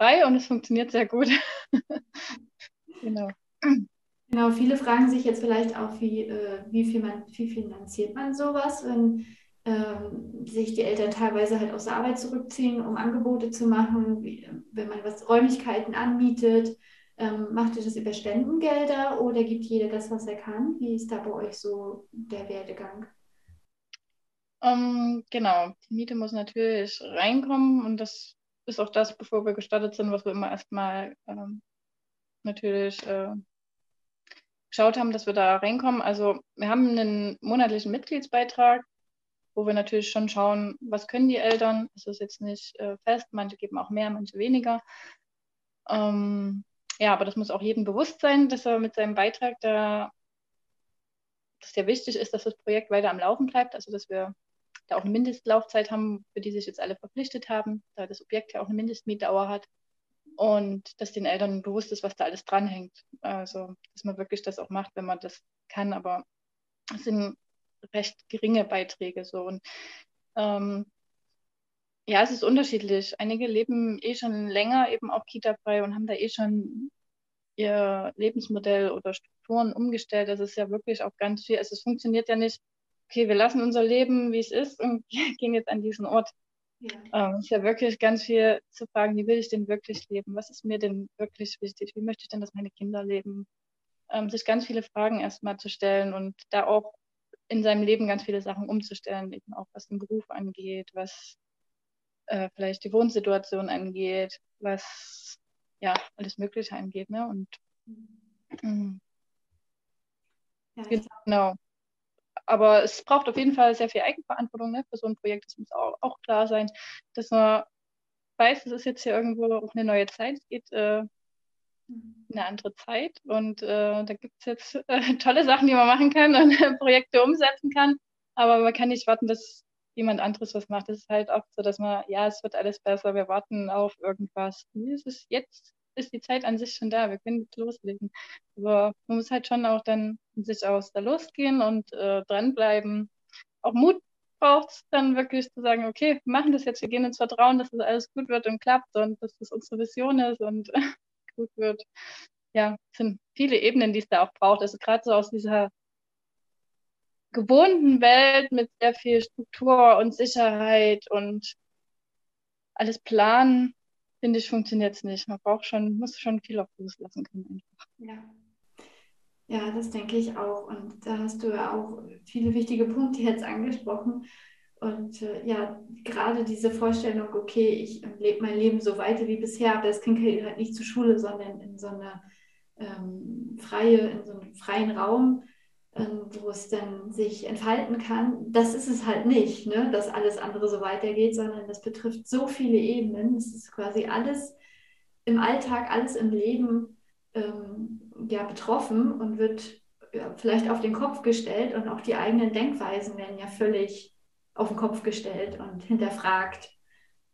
frei und es funktioniert sehr gut. genau. Genau, viele fragen sich jetzt vielleicht auch, wie, äh, wie, viel man, wie finanziert man sowas, wenn ähm, sich die Eltern teilweise halt aus der Arbeit zurückziehen, um Angebote zu machen, wie, wenn man was Räumlichkeiten anmietet. Ähm, macht ihr das über Spendengelder oder gibt jeder das, was er kann? Wie ist da bei euch so der Werdegang? Um, ähm, genau, die Miete muss natürlich reinkommen und das ist auch das, bevor wir gestartet sind, was wir immer erstmal ähm, natürlich äh, geschaut haben, dass wir da reinkommen. Also wir haben einen monatlichen Mitgliedsbeitrag, wo wir natürlich schon schauen, was können die Eltern. Es ist jetzt nicht äh, fest, manche geben auch mehr, manche weniger. Ähm, ja, aber das muss auch jedem bewusst sein, dass er mit seinem Beitrag da, dass der wichtig ist, dass das Projekt weiter am Laufen bleibt, also dass wir da auch eine Mindestlaufzeit haben, für die sich jetzt alle verpflichtet haben, da das Objekt ja auch eine Mindestmietdauer hat und dass den Eltern bewusst ist, was da alles dranhängt. Also, dass man wirklich das auch macht, wenn man das kann, aber es sind recht geringe Beiträge so und ähm, ja, es ist unterschiedlich. Einige leben eh schon länger eben auch Kita-frei und haben da eh schon ihr Lebensmodell oder Strukturen umgestellt. Das ist ja wirklich auch ganz viel. Also es funktioniert ja nicht, okay, wir lassen unser Leben, wie es ist und gehen jetzt an diesen Ort. Ja. Ähm, es ist ja wirklich ganz viel zu fragen, wie will ich denn wirklich leben? Was ist mir denn wirklich wichtig? Wie möchte ich denn, dass meine Kinder leben? Ähm, sich ganz viele Fragen erstmal zu stellen und da auch in seinem Leben ganz viele Sachen umzustellen, eben auch was den Beruf angeht, was äh, vielleicht die Wohnsituation angeht, was ja alles Mögliche angeht. Ne? Und mhm. ja, genau aber es braucht auf jeden Fall sehr viel Eigenverantwortung ne, für so ein Projekt. Das muss auch, auch klar sein, dass man weiß, es ist jetzt hier irgendwo auch eine neue Zeit, es geht äh, eine andere Zeit und äh, da gibt es jetzt äh, tolle Sachen, die man machen kann und Projekte umsetzen kann, aber man kann nicht warten, dass jemand anderes was macht. Es ist halt oft so, dass man, ja, es wird alles besser, wir warten auf irgendwas. Wie ist es jetzt? Ist die Zeit an sich schon da, wir können jetzt loslegen. Aber man muss halt schon auch dann sich aus da losgehen und äh, dranbleiben. Auch Mut braucht es dann wirklich zu sagen, okay, wir machen das jetzt, wir gehen ins Vertrauen, dass das alles gut wird und klappt und dass das unsere Vision ist und gut wird. Ja, es sind viele Ebenen, die es da auch braucht. Also gerade so aus dieser gewohnten Welt mit sehr viel Struktur und Sicherheit und alles planen, finde ich, funktioniert es nicht. Man braucht schon, muss schon viel auf loslassen können einfach. Ja. Ja, das denke ich auch. Und da hast du ja auch viele wichtige Punkte jetzt angesprochen. Und äh, ja, gerade diese Vorstellung, okay, ich lebe mein Leben so weiter wie bisher, aber das Kind geht halt nicht zur Schule, sondern in so einer ähm, freie, in so einem freien Raum, wo es dann sich entfalten kann. Das ist es halt nicht, ne? dass alles andere so weitergeht, sondern das betrifft so viele Ebenen. Es ist quasi alles im Alltag, alles im Leben ähm, ja, betroffen und wird ja, vielleicht auf den Kopf gestellt und auch die eigenen Denkweisen werden ja völlig auf den Kopf gestellt und hinterfragt.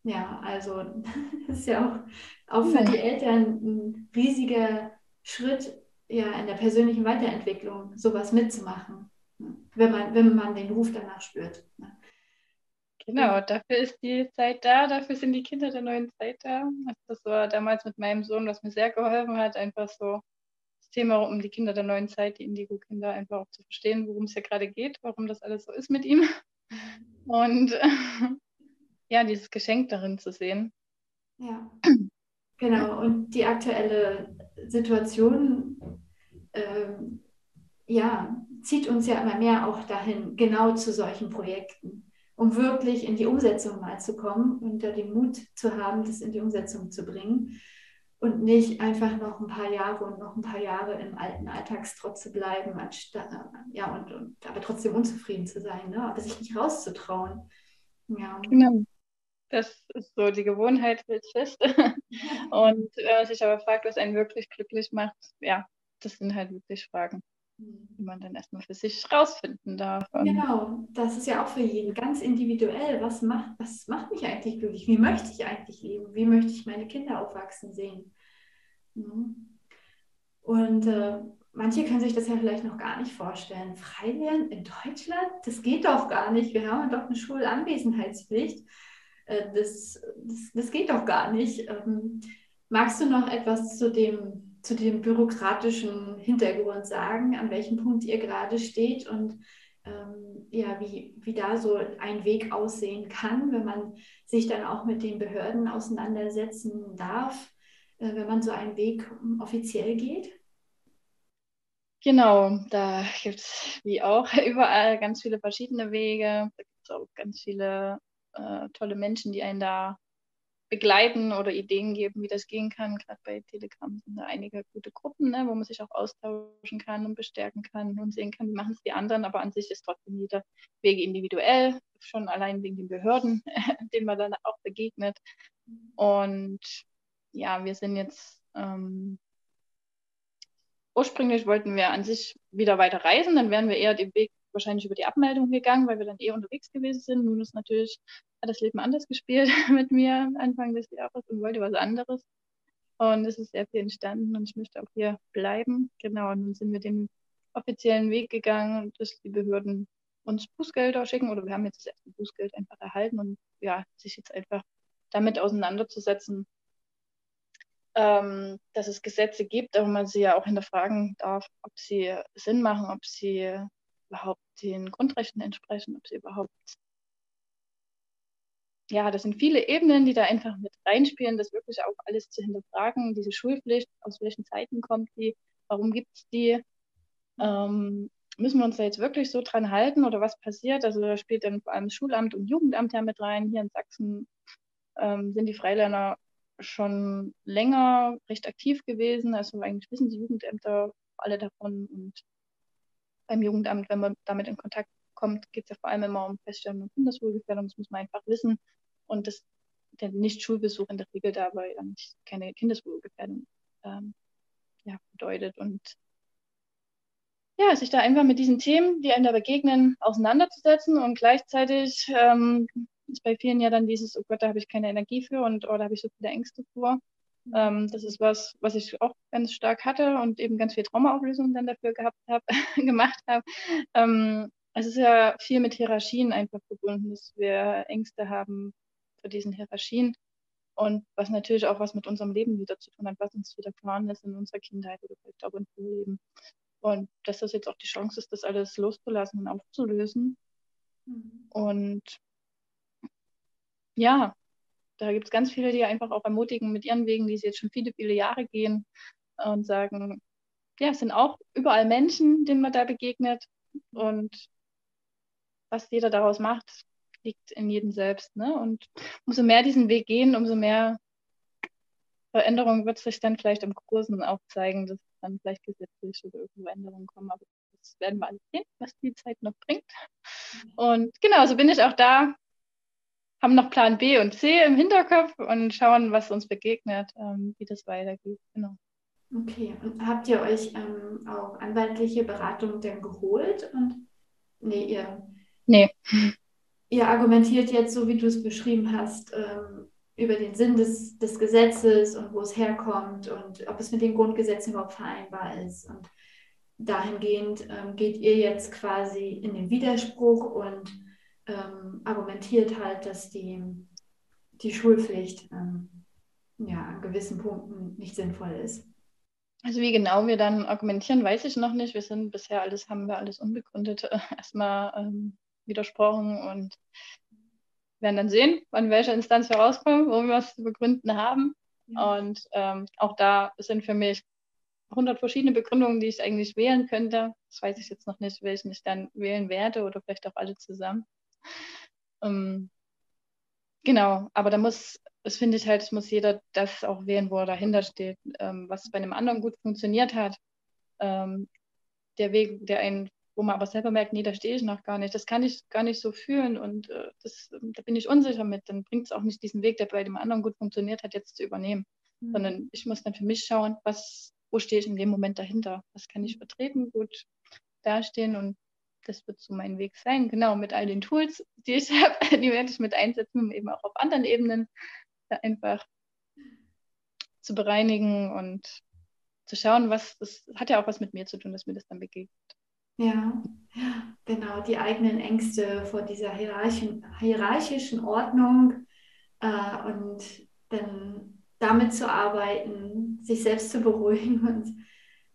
Ja, also das ist ja auch, auch für die Eltern ein riesiger Schritt ja, in der persönlichen Weiterentwicklung, sowas mitzumachen, wenn man, wenn man den Ruf danach spürt. Genau, dafür ist die Zeit da, dafür sind die Kinder der neuen Zeit da. Also das war damals mit meinem Sohn, was mir sehr geholfen hat, einfach so das Thema um die Kinder der neuen Zeit, die Indigo-Kinder, einfach auch zu verstehen, worum es ja gerade geht, warum das alles so ist mit ihm. Und ja, dieses Geschenk darin zu sehen. Ja, genau. Und die aktuelle Situation, ähm, ja, zieht uns ja immer mehr auch dahin, genau zu solchen Projekten um wirklich in die Umsetzung mal zu kommen und da den Mut zu haben, das in die Umsetzung zu bringen und nicht einfach noch ein paar Jahre und noch ein paar Jahre im alten Alltagstrotz zu bleiben, ja, und, und aber trotzdem unzufrieden zu sein, ne? aber sich nicht rauszutrauen. Ja. Genau. Das ist so, die Gewohnheit hält fest. und wenn man sich aber fragt, was einen wirklich glücklich macht, ja, das sind halt wirklich Fragen die man dann erstmal für sich rausfinden darf. Genau, das ist ja auch für jeden ganz individuell. Was macht, was macht mich eigentlich glücklich? Wie möchte ich eigentlich leben? Wie möchte ich meine Kinder aufwachsen sehen? Mhm. Und äh, manche können sich das ja vielleicht noch gar nicht vorstellen. Freilernen in Deutschland? Das geht doch gar nicht. Wir haben doch eine Schulanwesenheitspflicht. Äh, das, das, das, geht doch gar nicht. Ähm, magst du noch etwas zu dem zu dem bürokratischen Hintergrund sagen, an welchem Punkt ihr gerade steht und ähm, ja, wie, wie da so ein Weg aussehen kann, wenn man sich dann auch mit den Behörden auseinandersetzen darf, äh, wenn man so einen Weg offiziell geht? Genau, da gibt es wie auch überall ganz viele verschiedene Wege. Da gibt es auch ganz viele äh, tolle Menschen, die einen da begleiten oder Ideen geben, wie das gehen kann. Gerade bei Telegram sind da einige gute Gruppen, ne, wo man sich auch austauschen kann und bestärken kann und sehen kann, wie machen es die anderen. Aber an sich ist trotzdem jeder Weg individuell, schon allein wegen den Behörden, denen man dann auch begegnet. Und ja, wir sind jetzt ähm, ursprünglich wollten wir an sich wieder weiter reisen, dann wären wir eher den Weg wahrscheinlich über die Abmeldung gegangen, weil wir dann eh unterwegs gewesen sind. Nun ist natürlich, hat das Leben anders gespielt mit mir Anfang des Jahres und wollte was anderes. Und es ist sehr viel entstanden und ich möchte auch hier bleiben. Genau, und nun sind wir den offiziellen Weg gegangen, dass die Behörden uns Bußgelder schicken oder wir haben jetzt das erste Bußgeld einfach erhalten und ja, sich jetzt einfach damit auseinanderzusetzen, ähm, dass es Gesetze gibt, aber man sie ja auch hinterfragen darf, ob sie Sinn machen, ob sie überhaupt den Grundrechten entsprechen, ob sie überhaupt, ja, das sind viele Ebenen, die da einfach mit reinspielen, das wirklich auch alles zu hinterfragen, diese Schulpflicht, aus welchen Zeiten kommt die, warum gibt es die, ähm, müssen wir uns da jetzt wirklich so dran halten oder was passiert? Also da spielt dann vor allem Schulamt und Jugendamt ja mit rein. Hier in Sachsen ähm, sind die Freilerner schon länger recht aktiv gewesen. Also eigentlich wissen die Jugendämter alle davon und beim Jugendamt, wenn man damit in Kontakt kommt, geht es ja vor allem immer um Feststellung und Kindeswohlgefährdung. Das muss man einfach wissen. Und das, der Nicht-Schulbesuch in der Regel dabei dann keine Kindeswohlgefährdung ähm, ja, bedeutet. Und ja, sich da einfach mit diesen Themen, die einem da begegnen, auseinanderzusetzen und gleichzeitig ähm, ist bei vielen ja dann dieses, oh Gott, da habe ich keine Energie für und oh, da habe ich so viele Ängste vor. Ähm, das ist was, was ich auch ganz stark hatte und eben ganz viel Traumaauflösung dann dafür gehabt habe, gemacht habe. Ähm, es ist ja viel mit Hierarchien einfach verbunden, dass wir Ängste haben vor diesen Hierarchien und was natürlich auch was mit unserem Leben wieder zu tun hat, was uns widerfahren ist in unserer Kindheit oder vielleicht auch im Leben. Und dass das jetzt auch die Chance ist, das alles loszulassen und aufzulösen. Mhm. Und ja, da gibt es ganz viele, die einfach auch ermutigen mit ihren Wegen, die sie jetzt schon viele, viele Jahre gehen und sagen, ja, es sind auch überall Menschen, denen man da begegnet. Und was jeder daraus macht, liegt in jedem selbst. Ne? Und umso mehr diesen Weg gehen, umso mehr Veränderung wird sich dann vielleicht im Großen auch zeigen, dass dann vielleicht gesetzlich oder irgendwo Änderungen kommen. Aber das werden wir alles sehen, was die Zeit noch bringt. Und genau, so bin ich auch da haben noch Plan B und C im Hinterkopf und schauen, was uns begegnet, ähm, wie das weitergeht. Genau. Okay, und habt ihr euch ähm, auch anwaltliche Beratung denn geholt? Und nee, ihr. Nee. Ihr argumentiert jetzt so, wie du es beschrieben hast, ähm, über den Sinn des, des Gesetzes und wo es herkommt und ob es mit den Grundgesetzen überhaupt vereinbar ist. Und dahingehend ähm, geht ihr jetzt quasi in den Widerspruch und ähm, argumentiert halt, dass die, die Schulpflicht ähm, ja, an gewissen Punkten nicht sinnvoll ist. Also wie genau wir dann argumentieren, weiß ich noch nicht. Wir sind bisher alles, haben wir alles unbegründet äh, erstmal ähm, widersprochen und werden dann sehen, an welcher Instanz wir rauskommen, wo wir was zu begründen haben. Ja. Und ähm, auch da sind für mich 100 verschiedene Begründungen, die ich eigentlich wählen könnte. Das weiß ich jetzt noch nicht, welchen ich dann wählen werde oder vielleicht auch alle zusammen. Ähm, genau, aber da muss, das finde ich halt, es muss jeder das auch wählen, wo er dahinter steht, ähm, was bei einem anderen gut funktioniert hat. Ähm, der Weg, der einen, wo man aber selber merkt, nee, da stehe ich noch gar nicht, das kann ich gar nicht so fühlen und äh, das, da bin ich unsicher mit, dann bringt es auch nicht diesen Weg, der bei dem anderen gut funktioniert hat, jetzt zu übernehmen. Mhm. Sondern ich muss dann für mich schauen, was, wo stehe ich in dem Moment dahinter? Was kann ich vertreten, gut dastehen und das wird so mein Weg sein. Genau, mit all den Tools, die ich habe, die werde ich mit einsetzen, um eben auch auf anderen Ebenen da einfach zu bereinigen und zu schauen, was, das hat ja auch was mit mir zu tun, dass mir das dann begegnet. Ja, genau, die eigenen Ängste vor dieser hierarchischen Ordnung äh, und dann damit zu arbeiten, sich selbst zu beruhigen und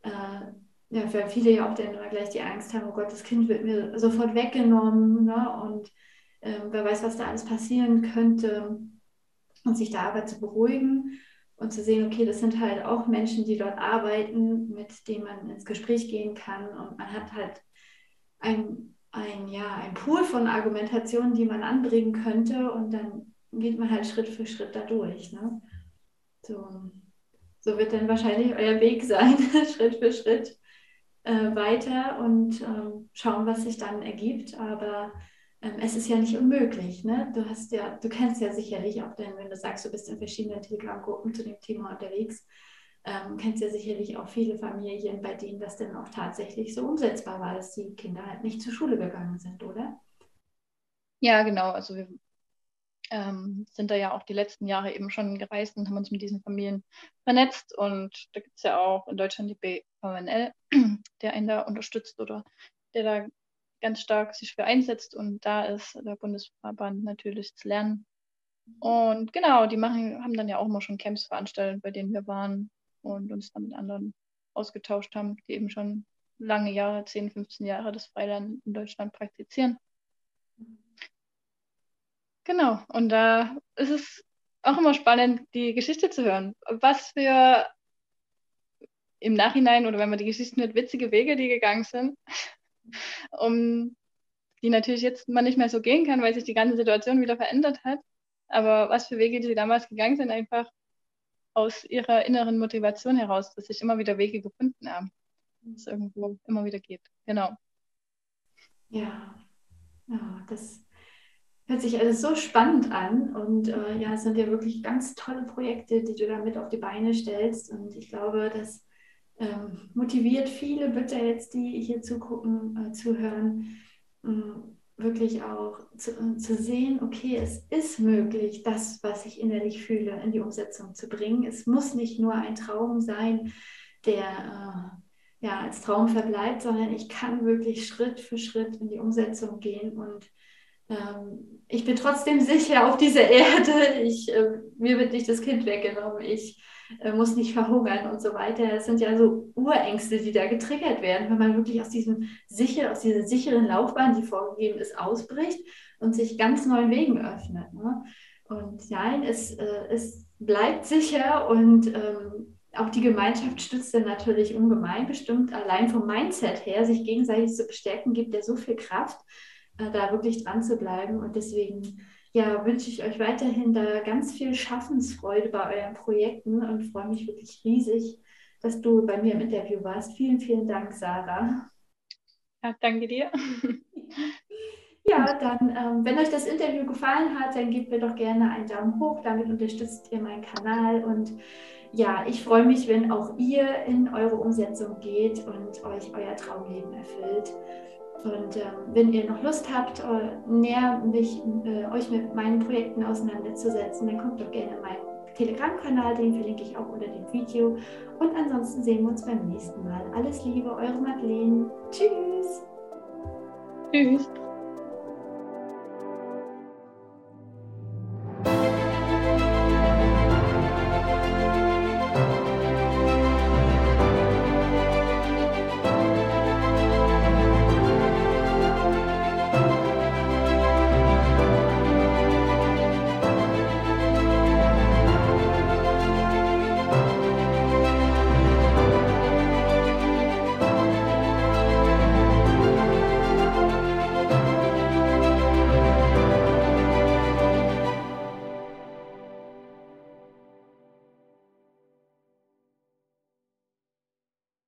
äh, ja, weil viele ja auch dann immer gleich die Angst haben, oh Gott, das Kind wird mir sofort weggenommen ne? und äh, wer weiß, was da alles passieren könnte und sich da aber zu beruhigen und zu sehen, okay, das sind halt auch Menschen, die dort arbeiten, mit denen man ins Gespräch gehen kann und man hat halt ein, ein, ja, ein Pool von Argumentationen, die man anbringen könnte und dann geht man halt Schritt für Schritt da durch. Ne? So, so wird dann wahrscheinlich euer Weg sein, Schritt für Schritt äh, weiter und ähm, schauen, was sich dann ergibt. Aber ähm, es ist ja nicht unmöglich. Ne? Du hast ja, du kennst ja sicherlich auch, denn wenn du sagst, du bist in verschiedenen Telegram-Gruppen zu dem Thema unterwegs, ähm, kennst ja sicherlich auch viele Familien, bei denen das dann auch tatsächlich so umsetzbar war, dass die Kinder halt nicht zur Schule gegangen sind, oder? Ja, genau. Also wir ähm, sind da ja auch die letzten Jahre eben schon gereist und haben uns mit diesen Familien vernetzt. Und da gibt es ja auch in Deutschland die BVNL, der einen da unterstützt oder der da ganz stark sich für einsetzt. Und da ist der Bundesverband natürlich zu lernen. Und genau, die machen, haben dann ja auch immer schon Camps veranstaltet, bei denen wir waren und uns dann mit anderen ausgetauscht haben, die eben schon lange Jahre, 10, 15 Jahre das Freiland in Deutschland praktizieren. Genau, und da ist es auch immer spannend, die Geschichte zu hören. Was für im Nachhinein oder wenn man die Geschichten hört, witzige Wege, die gegangen sind, um die natürlich jetzt man nicht mehr so gehen kann, weil sich die ganze Situation wieder verändert hat. Aber was für Wege die damals gegangen sind, einfach aus ihrer inneren Motivation heraus, dass sich immer wieder Wege gefunden haben, dass es irgendwo immer wieder geht. Genau. Ja, ja das hört sich alles so spannend an und äh, ja, es sind ja wirklich ganz tolle Projekte, die du da mit auf die Beine stellst und ich glaube, das ähm, motiviert viele Bitte jetzt, die hier zugucken, äh, zuhören, äh, wirklich auch zu, äh, zu, sehen, okay, es ist möglich, das, was ich innerlich fühle, in die Umsetzung zu bringen. Es muss nicht nur ein Traum sein, der äh, ja, als Traum verbleibt, sondern ich kann wirklich Schritt für Schritt in die Umsetzung gehen und ähm, ich bin trotzdem sicher auf dieser Erde. Ich, äh, mir wird nicht das Kind weggenommen. Ich äh, muss nicht verhungern und so weiter. Das sind ja so Urängste, die da getriggert werden, wenn man wirklich aus diesem sicher, aus dieser sicheren Laufbahn, die vorgegeben ist, ausbricht und sich ganz neuen Wegen öffnet. Ne? Und nein, es, äh, es bleibt sicher und ähm, auch die Gemeinschaft stützt dann natürlich ungemein bestimmt. Allein vom Mindset her, sich gegenseitig zu bestärken, gibt ja so viel Kraft da wirklich dran zu bleiben. Und deswegen ja, wünsche ich euch weiterhin da ganz viel Schaffensfreude bei euren Projekten und freue mich wirklich riesig, dass du bei mir im Interview warst. Vielen, vielen Dank, Sarah. Ja, danke dir. Ja, dann, ähm, wenn euch das Interview gefallen hat, dann gebt mir doch gerne einen Daumen hoch. Damit unterstützt ihr meinen Kanal. Und ja, ich freue mich, wenn auch ihr in eure Umsetzung geht und euch euer Traumleben erfüllt. Und äh, wenn ihr noch Lust habt, äh, näher mich, äh, euch mit meinen Projekten auseinanderzusetzen, dann kommt doch gerne in meinen Telegram-Kanal, den verlinke ich auch unter dem Video. Und ansonsten sehen wir uns beim nächsten Mal. Alles Liebe, eure Madeleine. Tschüss. Tschüss.